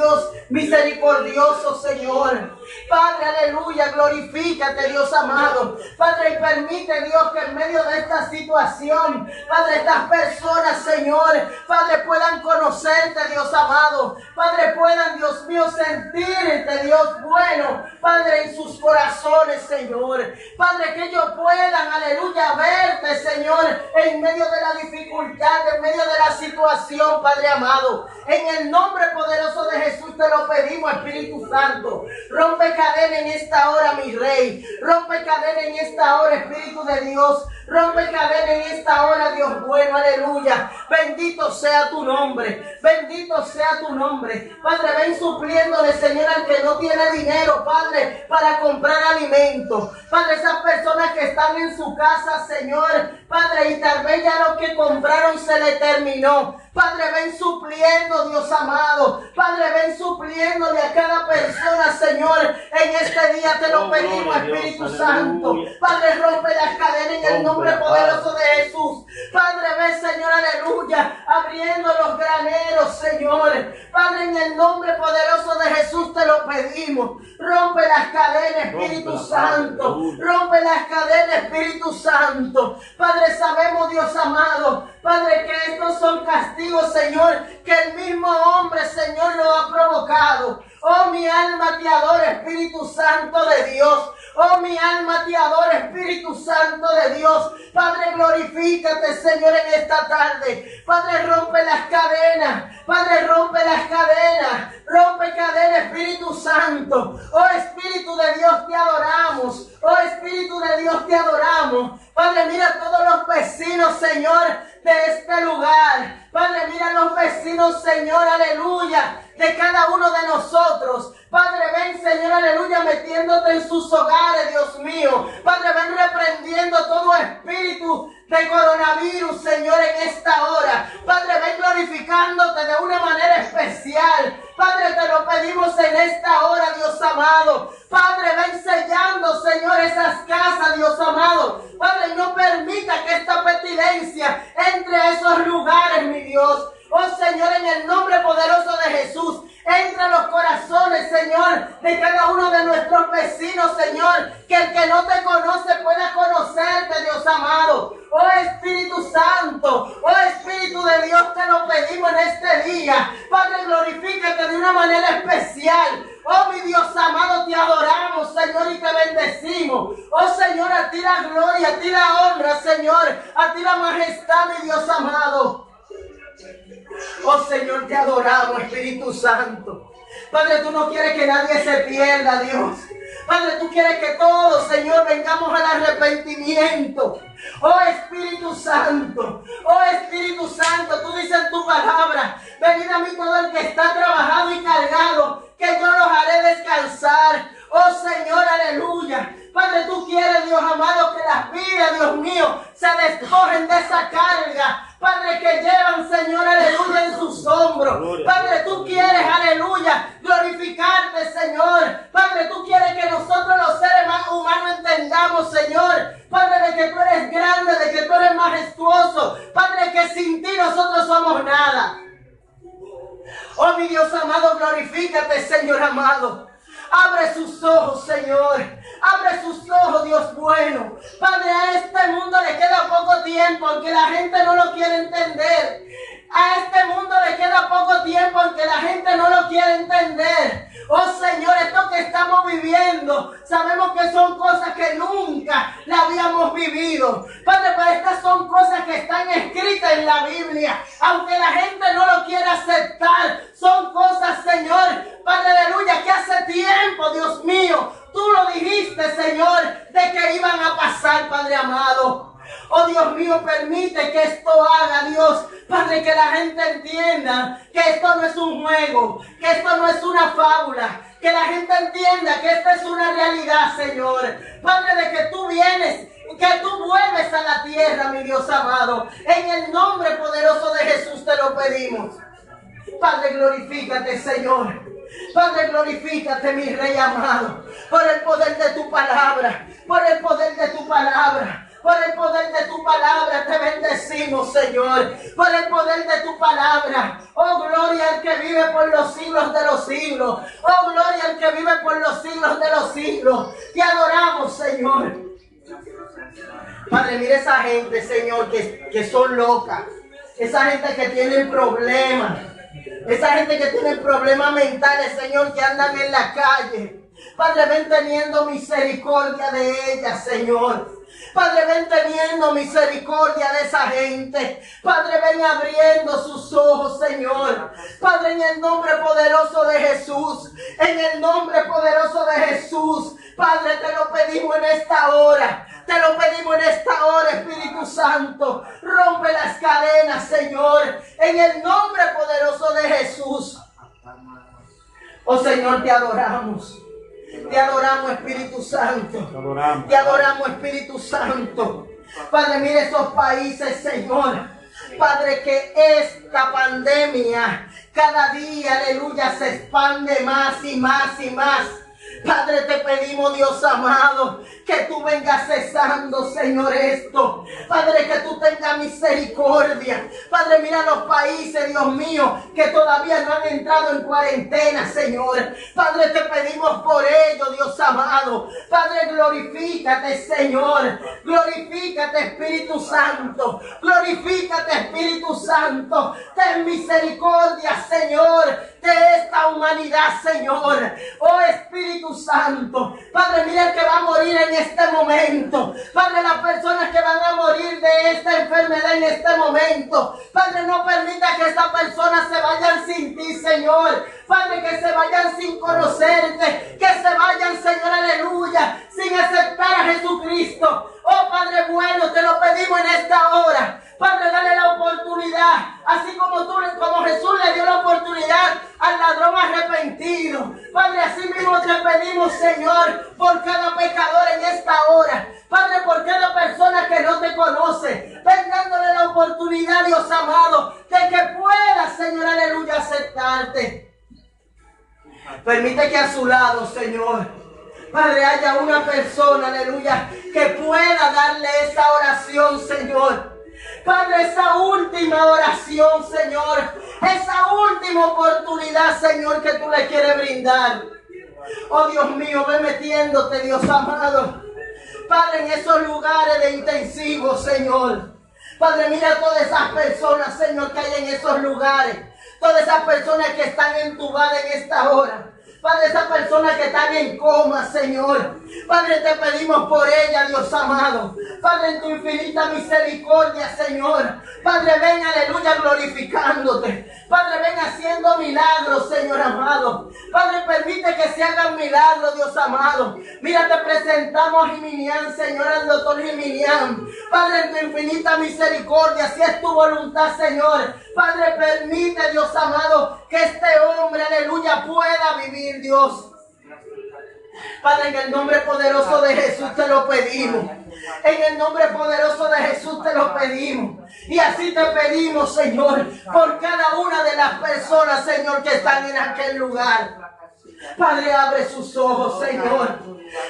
Dios misericordioso, Señor. Padre, aleluya, glorifícate, Dios amado. Padre, permite, Dios, que en medio de esta situación, Padre, estas personas, Señor, Padre, puedan conocerte, Dios amado. Padre, puedan, Dios mío, sentirte, Dios bueno, Padre, en sus corazones, Señor. Padre, que ellos puedan, aleluya, verte, Señor, en medio de la dificultad, en medio de la situación, Padre amado. En el nombre poderoso de Jesús te lo pedimos, Espíritu Santo. Rompe cadena en esta hora, mi Rey. Rompe cadena en esta hora, Espíritu de Dios. Rompe cadena en esta hora, Dios bueno, aleluya. Bendito sea tu nombre, bendito sea tu nombre. Padre, ven supliéndole, Señor, al que no tiene dinero, Padre, para comprar alimento. Padre, esas personas que están en su casa, Señor, Padre, y tal vez ya lo que compraron se le terminó. Padre, ven supliendo, Dios amado. Padre, ven supliéndole a cada persona, Señor. En este día te lo oh, pedimos, Espíritu Santo. Padre, rompe las cadenas en el nombre poderoso de Jesús. Padre, ven, Señor, aleluya. Abriendo los graneros, Señor. Padre, en el nombre poderoso de Jesús te lo pedimos. Rompe las cadenas, Espíritu Santo. Rompe las cadenas, Espíritu Santo. Padre, sabemos, Dios amado. Padre, que estos son castigos, Señor, que el mismo hombre, Señor, lo ha provocado. Oh, mi alma te adora, Espíritu Santo de Dios. Oh, mi alma te adora, Espíritu Santo de Dios. Padre, glorifícate, Señor, en esta tarde. Padre, rompe las cadenas. Padre, rompe las cadenas. Rompe cadenas, Espíritu Santo. Oh, Espíritu de Dios, te adoramos. Oh, Espíritu de Dios, te adoramos. Padre, mira todos los vecinos, Señor, de este lugar. Padre, mira los vecinos, Señor, aleluya, de cada uno de nosotros. Padre, ven, Señor, aleluya, metiéndote en sus hogares, Dios mío. Padre, ven reprendiendo todo espíritu de coronavirus, Señor, en esta hora. Padre, ven glorificándote de una manera especial. Padre, te lo pedimos en esta hora, Dios amado. Padre, ven sellando, Señor, esas casas, Dios amado. Padre, no permita que esta petilencia entre a esos lugares, mi Dios. Oh Señor, en el nombre poderoso de Jesús, entra en los corazones, Señor, de cada uno de nuestros vecinos, Señor. Que el que no te conoce pueda conocerte, Dios amado. Oh Espíritu Santo, oh Espíritu de Dios, te lo pedimos en este día. Padre, glorifícate de una manera especial. Oh mi Dios amado, te adoramos, Señor, y te bendecimos. Oh Señor, a ti la gloria, a ti la honra, Señor, a ti la majestad, mi Dios amado. Oh Señor, te adoramos, Espíritu Santo. Padre, tú no quieres que nadie se pierda, Dios. Padre, tú quieres que todos, Señor, vengamos al arrepentimiento. Oh Espíritu Santo, oh Espíritu Santo, tú dices tu palabra, venid a mí todo el que está trabajado y cargado, que yo los haré descansar. Oh Señor, aleluya. Padre, tú quieres, Dios amado, que las vidas, Dios mío, se descogen de esa carga. Padre, que llevan, Señor, aleluya, en sus hombros. Padre, tú quieres, aleluya, glorificarte, Señor. Padre, tú quieres que nosotros los seres humanos entendamos, Señor. Padre, de que tú eres grande, de que tú eres majestuoso. Padre, que sin ti nosotros somos nada. Oh, mi Dios amado, glorifícate, Señor amado. Abre sus ojos, Señor. Abre sus ojos, Dios bueno. Padre, a este mundo le queda poco tiempo, aunque la gente no lo quiere entender. A este mundo le queda poco tiempo aunque la gente no lo quiere entender. Oh Señor, esto que estamos viviendo, sabemos que son cosas que nunca la habíamos vivido. Padre, estas son cosas que están escritas en la Biblia. Aunque la gente no lo quiera aceptar, son cosas, Señor, Padre, aleluya, que hace tiempo, Dios mío, tú lo dijiste, Señor, de que iban a pasar, Padre amado. Oh Dios mío, permite que esto haga, Dios. Padre, que la gente entienda que esto no es un juego, que esto no es una fábula. Que la gente entienda que esta es una realidad, Señor. Padre, de que tú vienes que tú vuelves a la tierra, mi Dios amado. En el nombre poderoso de Jesús te lo pedimos. Padre, glorifícate, Señor. Padre, glorifícate, mi Rey amado, por el poder de tu palabra, por el poder de tu palabra. Por el poder de tu palabra te bendecimos, Señor. Por el poder de tu palabra. Oh, gloria al que vive por los siglos de los siglos. Oh, gloria al que vive por los siglos de los siglos. Te adoramos, Señor. Padre, mire esa gente, Señor, que, que son locas. Esa gente que tiene problemas. Esa gente que tiene problemas mentales, Señor, que andan en la calle. Padre, ven teniendo misericordia de ellas, Señor. Padre, ven teniendo misericordia de esa gente. Padre, ven abriendo sus ojos, Señor. Padre, en el nombre poderoso de Jesús. En el nombre poderoso de Jesús. Padre, te lo pedimos en esta hora. Te lo pedimos en esta hora, Espíritu Santo. Rompe las cadenas, Señor. En el nombre poderoso de Jesús. Oh Señor, te adoramos. Te adoramos, Espíritu Santo. Te adoramos, Espíritu Santo. Padre, mire esos países, Señor. Padre, que esta pandemia cada día, aleluya, se expande más y más y más. Padre, te pedimos, Dios amado, que tú vengas cesando, Señor, esto. Padre, que tú tengas misericordia. Padre, mira los países, Dios mío, que todavía no han entrado en cuarentena, Señor. Padre, te pedimos por ello, Dios amado. Padre, glorifícate, Señor. Glorifícate, Espíritu Santo. Glorifícate, Espíritu Santo. Ten misericordia, Señor de esta humanidad, Señor. Oh Espíritu Santo. Padre, mira el que va a morir en este momento. Padre, las personas que van a morir de esta enfermedad en este momento. Padre, no permita que estas personas se vayan sin ti, Señor. Padre, que se vayan sin conocerte. Que se vayan, Señor, aleluya, sin aceptar a Jesucristo. Oh Padre bueno, te lo pedimos en esta hora. Padre, dale la oportunidad. Así como tú, como Jesús le dio la oportunidad al ladrón arrepentido. Padre, así mismo te pedimos, Señor, por cada pecador en esta hora. Padre, por cada persona que no te conoce. Ven dándole la oportunidad, Dios amado, de que pueda, Señor, aleluya, aceptarte. Permite que a su lado, Señor, Padre, haya una persona, aleluya, que pueda darle esa oración, Señor. Padre, esa última oración, Señor. Esa última oportunidad, Señor, que tú le quieres brindar. Oh Dios mío, ve metiéndote, Dios amado. Padre, en esos lugares de intensivo, Señor. Padre, mira todas esas personas, Señor, que hay en esos lugares. Todas esas personas que están entubadas en esta hora. Padre, esa persona que está en coma, Señor. Padre, te pedimos por ella, Dios amado. Padre, en tu infinita misericordia, Señor. Padre, ven, aleluya, glorificándote. Padre, ven haciendo milagros, Señor amado. Padre, permite que se hagan milagros, Dios amado. Mira, te presentamos a Jiminián, Señor, al doctor Jiminián. Padre, en tu infinita misericordia, si es tu voluntad, Señor. Padre, permite, Dios amado, que este hombre, aleluya, pueda vivir, Dios. Padre, en el nombre poderoso de Jesús te lo pedimos. En el nombre poderoso de Jesús te lo pedimos. Y así te pedimos, Señor, por cada una de las personas, Señor, que están en aquel lugar. Padre, abre sus ojos, Señor.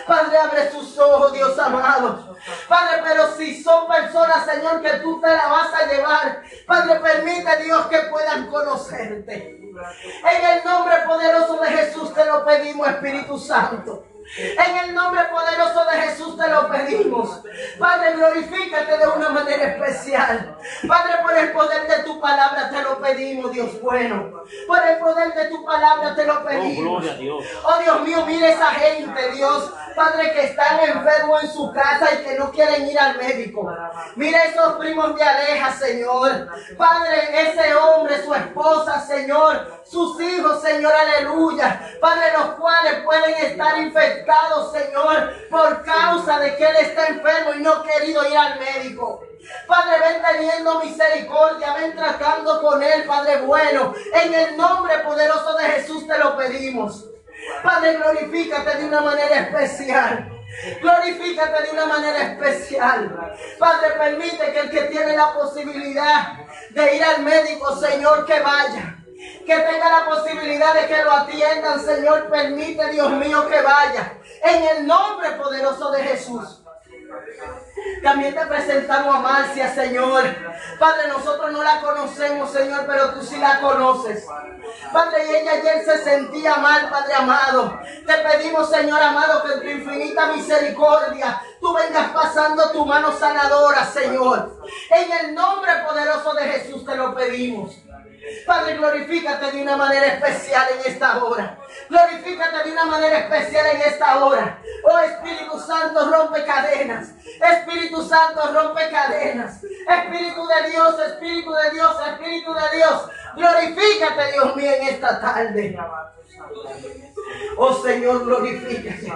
Padre, abre sus ojos, Dios amado. Padre, pero si son personas, Señor, que tú te la vas a llevar, Padre, permite, Dios, que puedan conocerte. En el nombre poderoso de Jesús te lo pedimos, Espíritu Santo. En el nombre poderoso de Jesús te lo pedimos. Padre, glorifícate de una manera especial. Padre, por el poder de tu palabra te lo pedimos, Dios bueno. Por el poder de tu palabra te lo oh, pedimos. Oh, Dios. oh Dios mío, mire esa gente, Dios. Padre, que están enfermos en su casa y que no quieren ir al médico. Mire esos primos de Aleja, Señor. Padre, ese hombre, su esposa, Señor. Sus hijos, Señor, aleluya. Padre, los cuales pueden estar infectados Señor, por causa de que Él está enfermo y no ha querido ir al médico. Padre, ven teniendo misericordia, ven tratando con Él, Padre bueno. En el nombre poderoso de Jesús te lo pedimos. Padre, glorifícate de una manera especial. Glorifícate de una manera especial. Padre, permite que el que tiene la posibilidad de ir al médico, Señor, que vaya que tenga la posibilidad de que lo atiendan, Señor, permite, Dios mío, que vaya. En el nombre poderoso de Jesús. También te presentamos a Marcia, Señor. Padre, nosotros no la conocemos, Señor, pero tú sí la conoces. Padre, y ella ayer se sentía mal, Padre amado. Te pedimos, Señor amado, que en tu infinita misericordia tú vengas pasando tu mano sanadora, Señor. En el nombre poderoso de Jesús te lo pedimos. Padre, glorifícate de una manera especial en esta hora. Glorifícate de una manera especial en esta hora. Oh Espíritu Santo, rompe cadenas. Espíritu Santo, rompe cadenas. Espíritu de Dios, Espíritu de Dios, Espíritu de Dios. Glorifícate, Dios mío, en esta tarde. Oh Señor, glorifícate.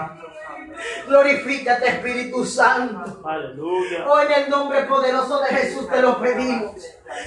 Glorifícate, Espíritu Santo. Aleluya. Oh, en el nombre poderoso de Jesús te lo pedimos.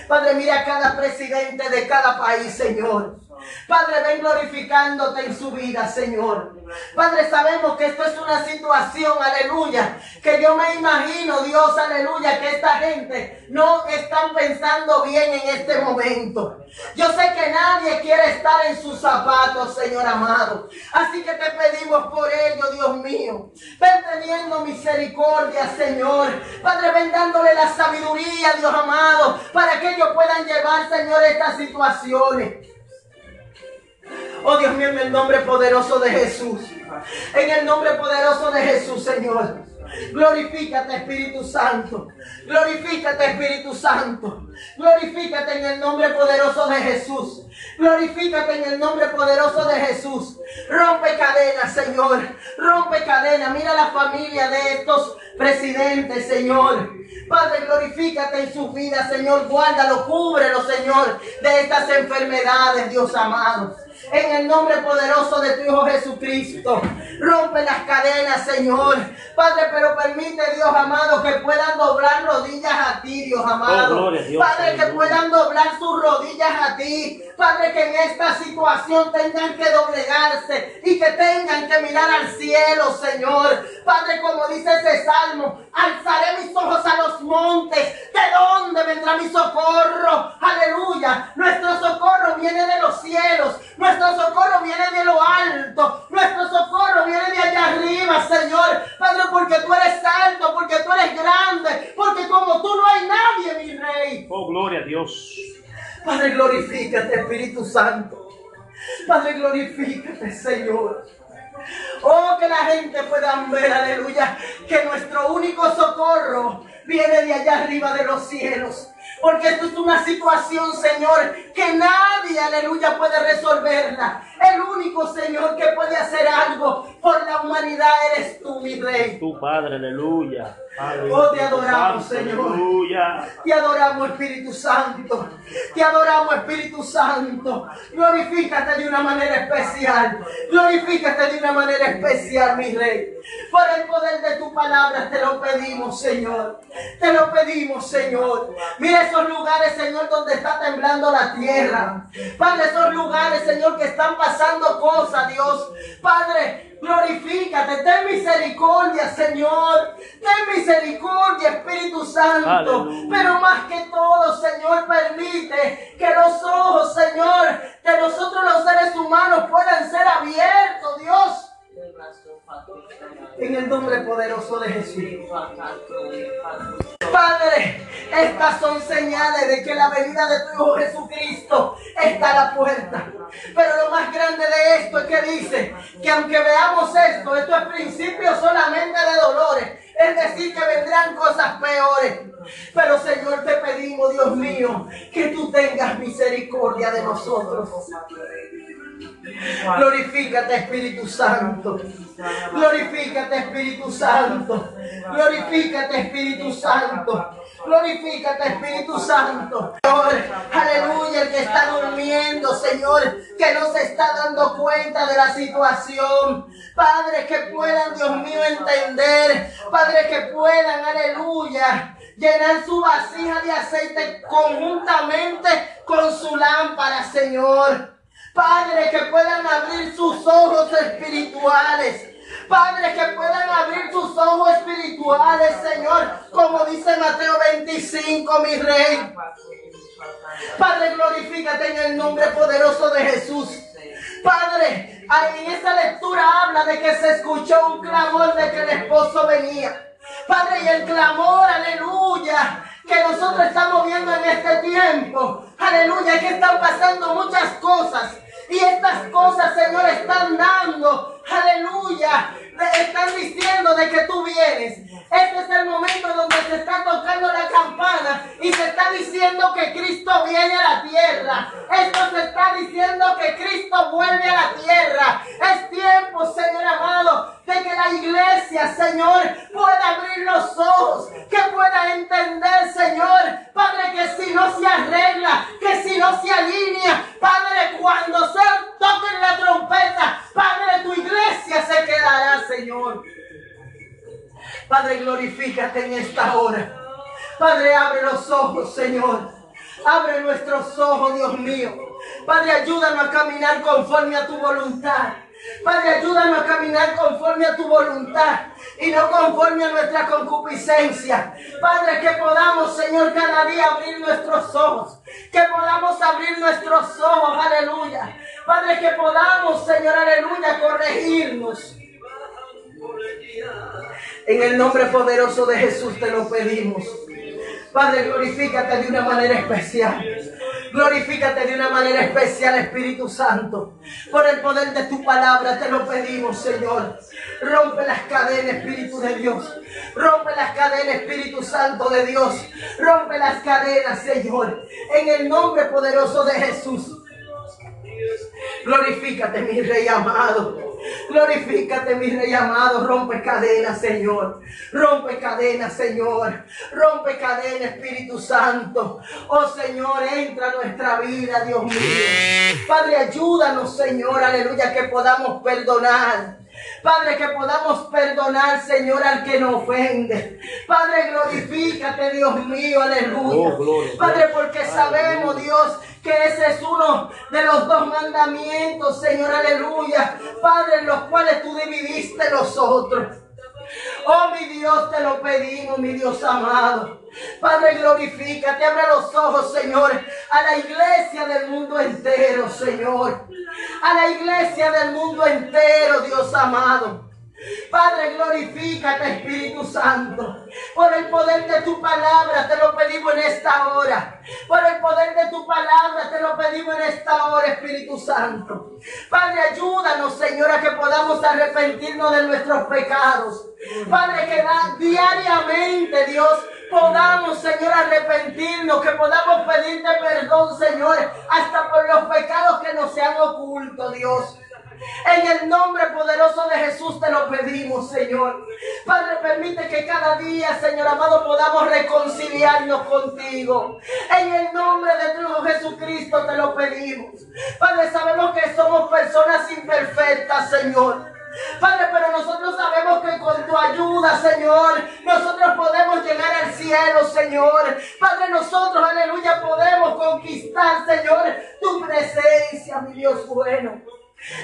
Padre, mira a cada presidente de cada país, Señor. Padre, ven glorificándote en su vida, Señor. Padre, sabemos que esto es una situación, aleluya, que yo me imagino, Dios, aleluya, que esta gente no están pensando bien en este momento. Yo sé que nadie quiere estar en sus zapatos, Señor amado. Así que te pedimos por ello, Dios mío. Ven teniendo misericordia, Señor. Padre, ven dándole la sabiduría, Dios amado, para que ellos puedan llevar, Señor, estas situaciones. Oh Dios mío, en el nombre poderoso de Jesús. En el nombre poderoso de Jesús, Señor. Glorifícate, Espíritu Santo. Glorifícate, Espíritu Santo. Glorifícate en el nombre poderoso de Jesús. Glorifícate en el nombre poderoso de Jesús. Rompe cadenas, Señor. Rompe cadenas. Mira la familia de estos presidentes, Señor. Padre, glorifícate en su vida, Señor. Guárdalo, cúbrelo, Señor, de estas enfermedades, Dios amado en el nombre poderoso de tu Hijo Jesucristo. Rompe las cadenas, Señor. Padre, pero permite, Dios amado, que puedan doblar rodillas a ti, Dios amado. Oh, Dios, Padre, que puedan doblar sus rodillas a ti. Padre, que en esta situación tengan que doblegarse y que tengan que mirar al cielo, Señor. Padre, como dice ese salmo, alzaré mis ojos a los montes. ¿De dónde vendrá mi socorro? Aleluya. Nuestro socorro viene de los cielos. Nuestro socorro viene de lo alto. Nuestro socorro viene de allá arriba, Señor. Padre, porque tú eres alto, porque tú eres grande, porque como tú no hay nadie, mi rey. Oh, gloria a Dios. Padre, glorifícate, Espíritu Santo. Padre, glorifícate, Señor. Oh, que la gente pueda ver, aleluya, que nuestro único socorro viene de allá arriba de los cielos. Porque esto es una situación, Señor, que nadie, aleluya, puede resolverla. El único, Señor, que puede hacer algo por la humanidad eres tú, mi rey. Tu Padre, aleluya. Oh, te adoramos, Señor. Te adoramos, Espíritu Santo. Te adoramos, Espíritu Santo. Glorifícate de una manera especial. Glorifícate de una manera especial, mi rey. Por el poder de tu palabra te lo pedimos, Señor. Te lo pedimos, Señor. Mira esos lugares, Señor, donde está temblando la tierra. Padre, esos lugares, Señor, que están pasando cosas, Dios. Padre, glorifícate. Ten misericordia, Señor. Ten misericordia, Espíritu Santo. Aleluya. Pero más que todo, Señor, permite que los ojos, Señor, de nosotros los seres humanos puedan ser abiertos, Dios. En el nombre poderoso de Jesús. Padre, estas son señales de que la venida de tu Hijo Jesucristo está a la puerta. Pero lo más grande de esto es que dice que aunque veamos esto, esto es principio solamente de dolores. Es decir, que vendrán cosas peores. Pero Señor, te pedimos, Dios mío, que tú tengas misericordia de nosotros. Glorifícate, Espíritu Santo. Glorifícate, Espíritu Santo. Glorifícate, Espíritu Santo. Glorifícate, Espíritu Santo. Señor, aleluya, el que está durmiendo, Señor, que no se está dando cuenta de la situación. Padre, que puedan, Dios mío, entender. Padre, que puedan, aleluya, llenar su vasija de aceite conjuntamente con su lámpara, Señor. Padre, que puedan abrir sus ojos espirituales. Padre, que puedan abrir sus ojos espirituales, Señor, como dice Mateo 25, mi rey. Padre, glorifícate en el nombre poderoso de Jesús. Padre, en esta lectura habla de que se escuchó un clamor de que el esposo venía. Padre, y el clamor, aleluya, que nosotros estamos viendo en este tiempo. Aleluya, que están pasando muchas cosas. Y estas cosas, Señor, están dando, aleluya, están diciendo de que tú vienes. Este es el momento donde se está tocando la campana y se está diciendo que Cristo viene a la tierra. Esto se está diciendo que Cristo vuelve a la tierra. Es tiempo, Señor amado, de que la iglesia, Señor, pueda abrir los ojos, que pueda entender, Señor, Padre, que si no se arregla, que si no se alinea, Padre, cuando se toque la trompeta, Padre, tu iglesia se quedará, Señor. Padre, glorifícate en esta hora. Padre, abre los ojos, Señor. Abre nuestros ojos, Dios mío. Padre, ayúdanos a caminar conforme a tu voluntad. Padre, ayúdanos a caminar conforme a tu voluntad y no conforme a nuestra concupiscencia. Padre, que podamos, Señor, cada día abrir nuestros ojos. Que podamos abrir nuestros ojos, aleluya. Padre, que podamos, Señor, aleluya, corregirnos. En el nombre poderoso de Jesús te lo pedimos. Padre, glorifícate de una manera especial. Glorifícate de una manera especial, Espíritu Santo. Por el poder de tu palabra te lo pedimos, Señor. Rompe las cadenas, Espíritu de Dios. Rompe las cadenas, Espíritu Santo de Dios. Rompe las cadenas, Señor. En el nombre poderoso de Jesús. Glorifícate, mi Rey amado. Glorifícate, mi rey amado. Rompe cadenas, Señor. Rompe cadenas, Señor. Rompe cadenas, Espíritu Santo. Oh, Señor, entra a nuestra vida, Dios mío. Padre, ayúdanos, Señor. Aleluya, que podamos perdonar. Padre, que podamos perdonar, Señor, al que nos ofende. Padre, glorifícate, Dios mío, aleluya. Oh, Padre, porque sabemos, Dios, que ese es uno de los dos mandamientos, Señor, aleluya. Padre, en los cuales tú dividiste los otros. Oh, mi Dios, te lo pedimos, mi Dios amado. Padre, glorifícate, abre los ojos, Señor, a la iglesia del mundo entero, Señor. A la iglesia del mundo entero, Dios amado. Padre, glorifícate, Espíritu Santo. Por el poder de tu palabra te lo pedimos en esta hora. Por el poder de tu palabra te lo pedimos en esta hora, Espíritu Santo. Padre, ayúdanos, Señor, a que podamos arrepentirnos de nuestros pecados. Padre, que diariamente, Dios, podamos, Señor, arrepentirnos, que podamos pedirte perdón, Señor, hasta por los pecados que nos sean ocultos, Dios. En el nombre poderoso de Jesús te lo pedimos, Señor. Padre, permite que cada día, Señor amado, podamos reconciliarnos contigo. En el nombre de tu Jesucristo te lo pedimos. Padre, sabemos que somos personas imperfectas, Señor. Padre, pero nosotros sabemos que con tu ayuda, Señor, nosotros podemos llegar al cielo, Señor. Padre, nosotros, aleluya, podemos conquistar, Señor, tu presencia, mi Dios bueno.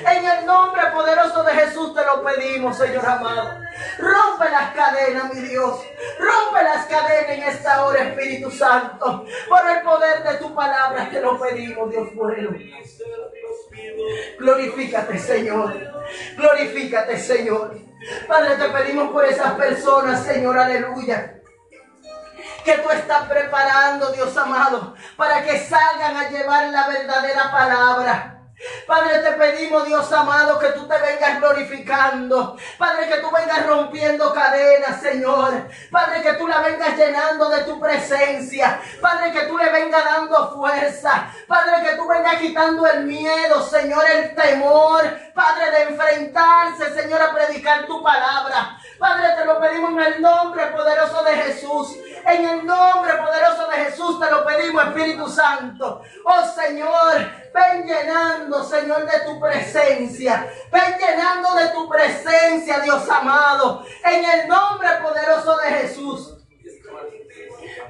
En el nombre poderoso de Jesús te lo pedimos, Señor amado. Rompe las cadenas, mi Dios. Rompe las cadenas en esta hora, Espíritu Santo. Por el poder de tu palabra te lo pedimos, Dios bueno. Glorifícate, Señor. Glorifícate, Señor. Padre, te pedimos por esas personas, Señor, aleluya que tú estás preparando, Dios amado, para que salgan a llevar la verdadera palabra. Padre, te pedimos, Dios amado, que tú te vengas glorificando. Padre, que tú vengas rompiendo cadenas, Señor. Padre, que tú la vengas llenando de tu presencia. Padre, que tú le vengas dando fuerza. Padre, que tú vengas quitando el miedo, Señor, el temor. Padre, de enfrentarse, Señor, a predicar tu palabra. Padre, te lo pedimos en el nombre poderoso de Jesús. En el nombre poderoso de Jesús te lo pedimos, Espíritu Santo. Oh Señor, ven llenando, Señor, de tu presencia. Ven llenando de tu presencia, Dios amado. En el nombre poderoso de Jesús.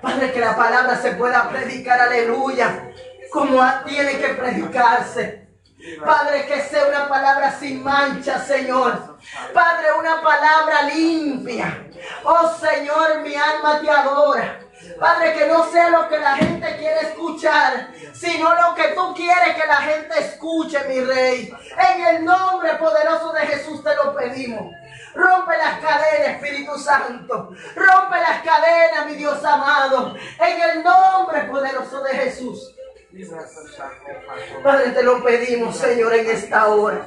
Padre, que la palabra se pueda predicar, aleluya, como tiene que predicarse. Padre, que sea una palabra sin mancha, Señor. Padre, una palabra limpia. Oh Señor, mi alma te adora. Padre, que no sea lo que la gente quiere escuchar, sino lo que tú quieres que la gente escuche, mi rey. En el nombre poderoso de Jesús te lo pedimos. Rompe las cadenas, Espíritu Santo. Rompe las cadenas, mi Dios amado. En el nombre poderoso de Jesús. Padre, te lo pedimos, Señor, en esta hora.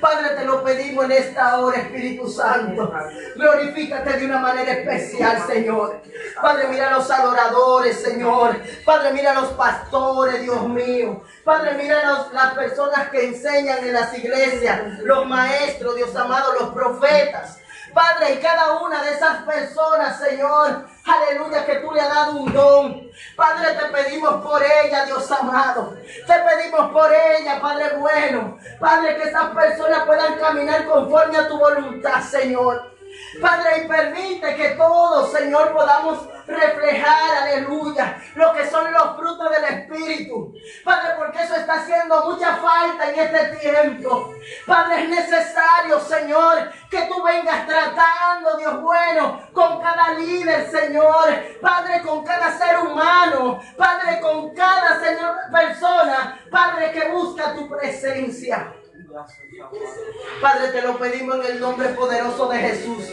Padre, te lo pedimos en esta hora, Espíritu Santo. Glorifícate de una manera especial, Señor. Padre, mira a los adoradores, Señor. Padre, mira a los pastores, Dios mío. Padre, mira a las personas que enseñan en las iglesias, los maestros, Dios amado, los profetas. Padre, y cada una de esas personas, Señor, aleluya, que tú le has dado un don. Padre, te pedimos por ella, Dios amado. Te pedimos por ella, Padre bueno. Padre, que esas personas puedan caminar conforme a tu voluntad, Señor. Padre, y permite que todos, Señor, podamos reflejar, aleluya, lo que son los frutos del Espíritu. Padre, porque eso está haciendo mucha falta en este tiempo. Padre, es necesario, Señor, que tú vengas tratando, Dios bueno, con cada líder, Señor. Padre, con cada ser humano. Padre, con cada, Señor, persona. Padre, que busca tu presencia. Padre, te lo pedimos en el nombre poderoso de Jesús.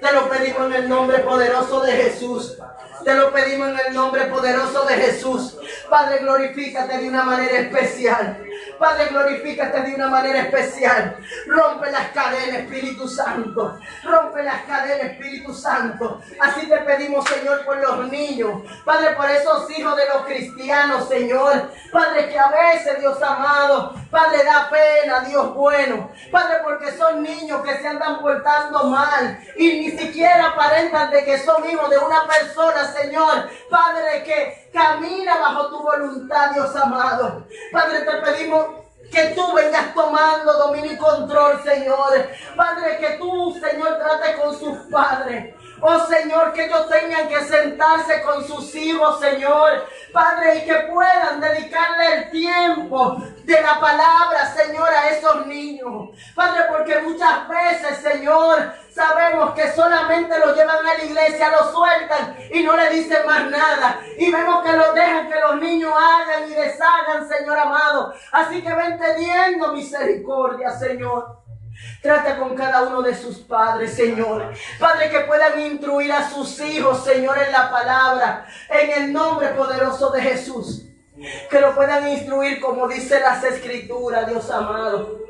Te lo pedimos en el nombre poderoso de Jesús. Te lo pedimos en el nombre poderoso de Jesús. Padre, glorifícate de una manera especial. Padre, glorifícate de una manera especial. Rompe las cadenas, Espíritu Santo. Rompe las cadenas, Espíritu Santo. Así te pedimos, Señor, por los niños. Padre, por esos hijos de los cristianos, Señor. Padre, que a veces, Dios amado, Padre, da pena, Dios bueno. Padre, porque son niños que se andan portando mal y ni siquiera aparentan de que son hijos de una persona, Señor. Padre, que camina bajo tu voluntad, Dios amado. Padre, te pedimos que tú vengas tomando dominio y control, Señor. Padre, que tú, Señor, trate con sus padres. Oh Señor, que ellos tengan que sentarse con sus hijos, Señor. Padre, y que puedan dedicarle el tiempo de la palabra, Señor, a esos niños. Padre, porque muchas veces, Señor, sabemos que solamente los llevan a la iglesia, los sueltan y no le dicen más nada. Y vemos que los dejan que los niños hagan y deshagan, Señor amado. Así que ven teniendo misericordia, Señor. Trata con cada uno de sus padres, Señor. Padre, que puedan instruir a sus hijos, Señor, en la palabra. En el nombre poderoso de Jesús. Que lo puedan instruir como dice las escrituras, Dios amado.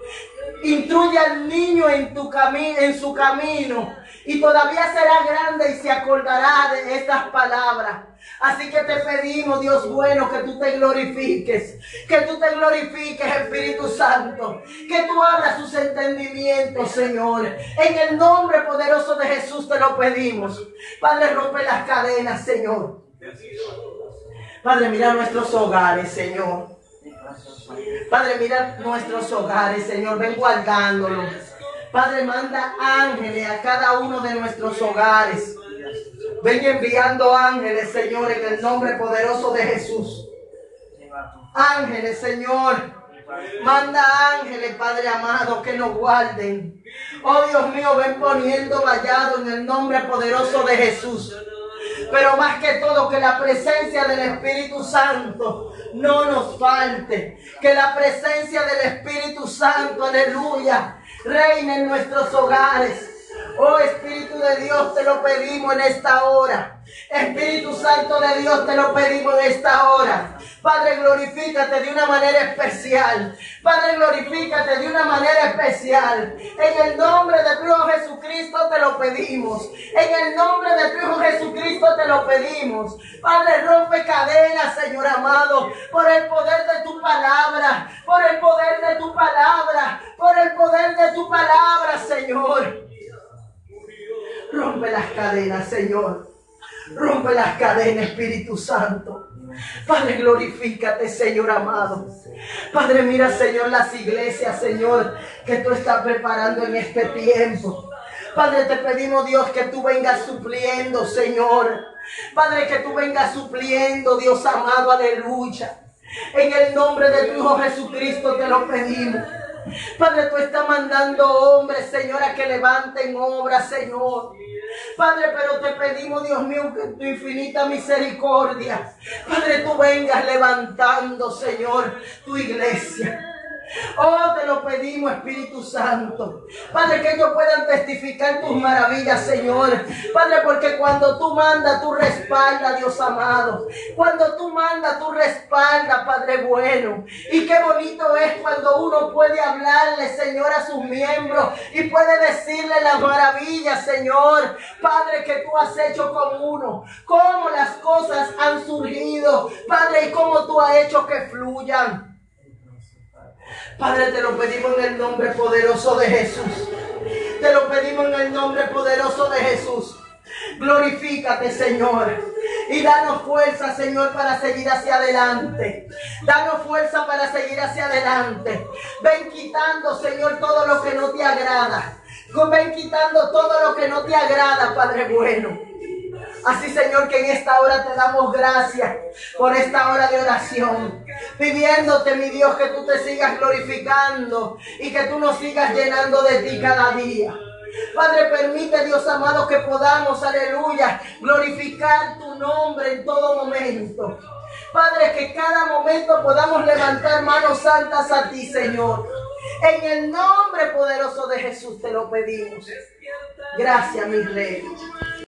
Instruye al niño en, tu en su camino y todavía será grande y se acordará de estas palabras. Así que te pedimos, Dios bueno, que tú te glorifiques, que tú te glorifiques, Espíritu Santo, que tú abras sus entendimientos, Señor. En el nombre poderoso de Jesús te lo pedimos. Padre, rompe las cadenas, Señor. Padre, mira nuestros hogares, Señor. Padre, mira nuestros hogares, Señor. Ven guardándolos. Padre, manda ángeles a cada uno de nuestros hogares. Ven enviando ángeles, Señor, en el nombre poderoso de Jesús. Ángeles, Señor. Manda ángeles, Padre amado, que nos guarden. Oh Dios mío, ven poniendo vallado en el nombre poderoso de Jesús. Pero más que todo, que la presencia del Espíritu Santo no nos falte. Que la presencia del Espíritu Santo, aleluya, reine en nuestros hogares. Oh Espíritu de Dios, te lo pedimos en esta hora. Espíritu Santo de Dios, te lo pedimos en esta hora. Padre, glorifícate de una manera especial. Padre, glorifícate de una manera especial. En el nombre de tu Hijo Jesucristo te lo pedimos. En el nombre de tu Hijo Jesucristo te lo pedimos. Padre, rompe cadenas, Señor amado, por el poder de tu palabra, por el poder de tu palabra, por el poder de tu palabra, Señor. Rompe las cadenas, Señor. Rompe las cadenas, Espíritu Santo. Padre, glorifícate, Señor amado. Padre, mira, Señor, las iglesias, Señor, que tú estás preparando en este tiempo. Padre, te pedimos, Dios, que tú vengas supliendo, Señor. Padre, que tú vengas supliendo, Dios amado, aleluya. En el nombre de tu Hijo Jesucristo te lo pedimos. Padre, tú estás mandando hombres, Señor, a que levanten obras, Señor. Padre, pero te pedimos, Dios mío, que tu infinita misericordia, Padre, tú vengas levantando, Señor, tu iglesia. Oh, te lo pedimos, Espíritu Santo. Padre, que ellos puedan testificar tus maravillas, Señor. Padre, porque cuando tú mandas, tú respaldas, Dios amado. Cuando tú mandas, tú respaldas, Padre bueno. Y qué bonito es cuando uno puede hablarle, Señor, a sus miembros y puede decirle las maravillas, Señor. Padre, que tú has hecho con uno. Cómo las cosas han surgido, Padre, y cómo tú has hecho que fluyan. Padre, te lo pedimos en el nombre poderoso de Jesús. Te lo pedimos en el nombre poderoso de Jesús. Glorifícate, Señor. Y danos fuerza, Señor, para seguir hacia adelante. Danos fuerza para seguir hacia adelante. Ven quitando, Señor, todo lo que no te agrada. Ven quitando todo lo que no te agrada, Padre bueno. Así, Señor, que en esta hora te damos gracias por esta hora de oración. Pidiéndote, mi Dios, que tú te sigas glorificando y que tú nos sigas llenando de ti cada día. Padre, permite, Dios amado, que podamos, aleluya, glorificar tu nombre en todo momento. Padre, que cada momento podamos levantar manos santas a ti, Señor. En el nombre poderoso de Jesús te lo pedimos. Gracias, mi rey.